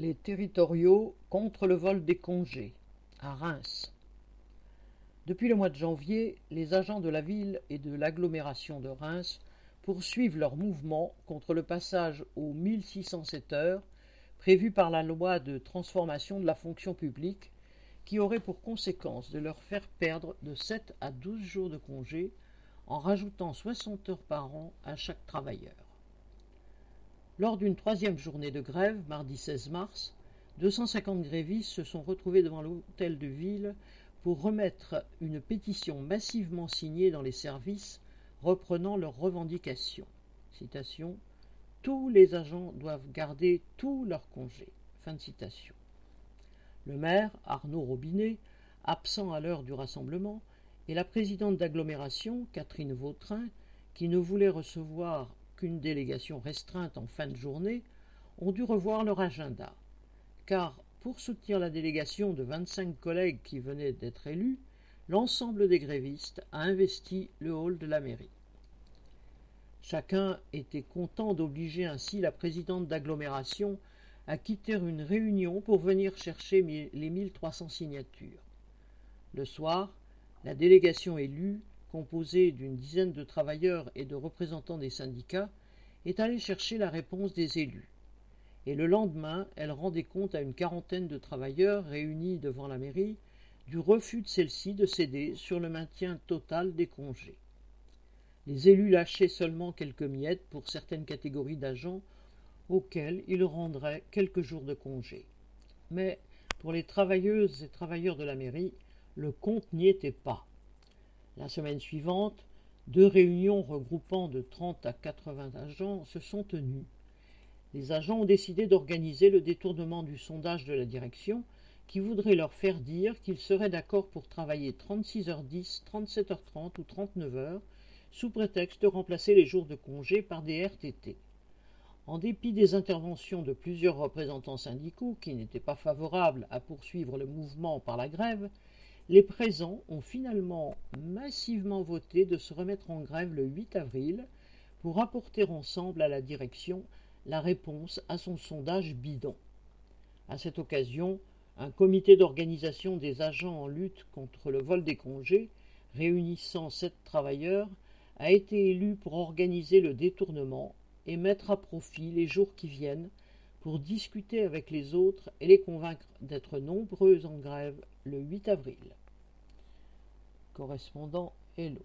Les territoriaux contre le vol des congés à Reims. Depuis le mois de janvier, les agents de la ville et de l'agglomération de Reims poursuivent leur mouvement contre le passage aux 1607 heures prévu par la loi de transformation de la fonction publique qui aurait pour conséquence de leur faire perdre de 7 à 12 jours de congé en rajoutant 60 heures par an à chaque travailleur. Lors d'une troisième journée de grève, mardi 16 mars, 250 grévistes se sont retrouvés devant l'hôtel de ville pour remettre une pétition massivement signée dans les services reprenant leurs revendications. Citation Tous les agents doivent garder tous leurs congés. Fin de citation. Le maire, Arnaud Robinet, absent à l'heure du rassemblement, et la présidente d'agglomération, Catherine Vautrin, qui ne voulait recevoir qu'une délégation restreinte en fin de journée, ont dû revoir leur agenda, car pour soutenir la délégation de 25 collègues qui venaient d'être élus, l'ensemble des grévistes a investi le hall de la mairie. Chacun était content d'obliger ainsi la présidente d'agglomération à quitter une réunion pour venir chercher les 1300 signatures. Le soir, la délégation élue composée d'une dizaine de travailleurs et de représentants des syndicats, est allée chercher la réponse des élus. Et le lendemain, elle rendait compte à une quarantaine de travailleurs réunis devant la mairie du refus de celle-ci de céder sur le maintien total des congés. Les élus lâchaient seulement quelques miettes pour certaines catégories d'agents auxquels ils rendraient quelques jours de congé. Mais pour les travailleuses et travailleurs de la mairie, le compte n'y était pas. La semaine suivante, deux réunions regroupant de 30 à 80 agents se sont tenues. Les agents ont décidé d'organiser le détournement du sondage de la direction qui voudrait leur faire dire qu'ils seraient d'accord pour travailler 36h10, 37h30 ou 39h sous prétexte de remplacer les jours de congé par des RTT. En dépit des interventions de plusieurs représentants syndicaux qui n'étaient pas favorables à poursuivre le mouvement par la grève, les présents ont finalement massivement voté de se remettre en grève le 8 avril pour apporter ensemble à la direction la réponse à son sondage bidon. À cette occasion, un comité d'organisation des agents en lutte contre le vol des congés, réunissant sept travailleurs, a été élu pour organiser le détournement et mettre à profit les jours qui viennent pour discuter avec les autres et les convaincre d'être nombreux en grève le 8 avril. Correspondant Hello.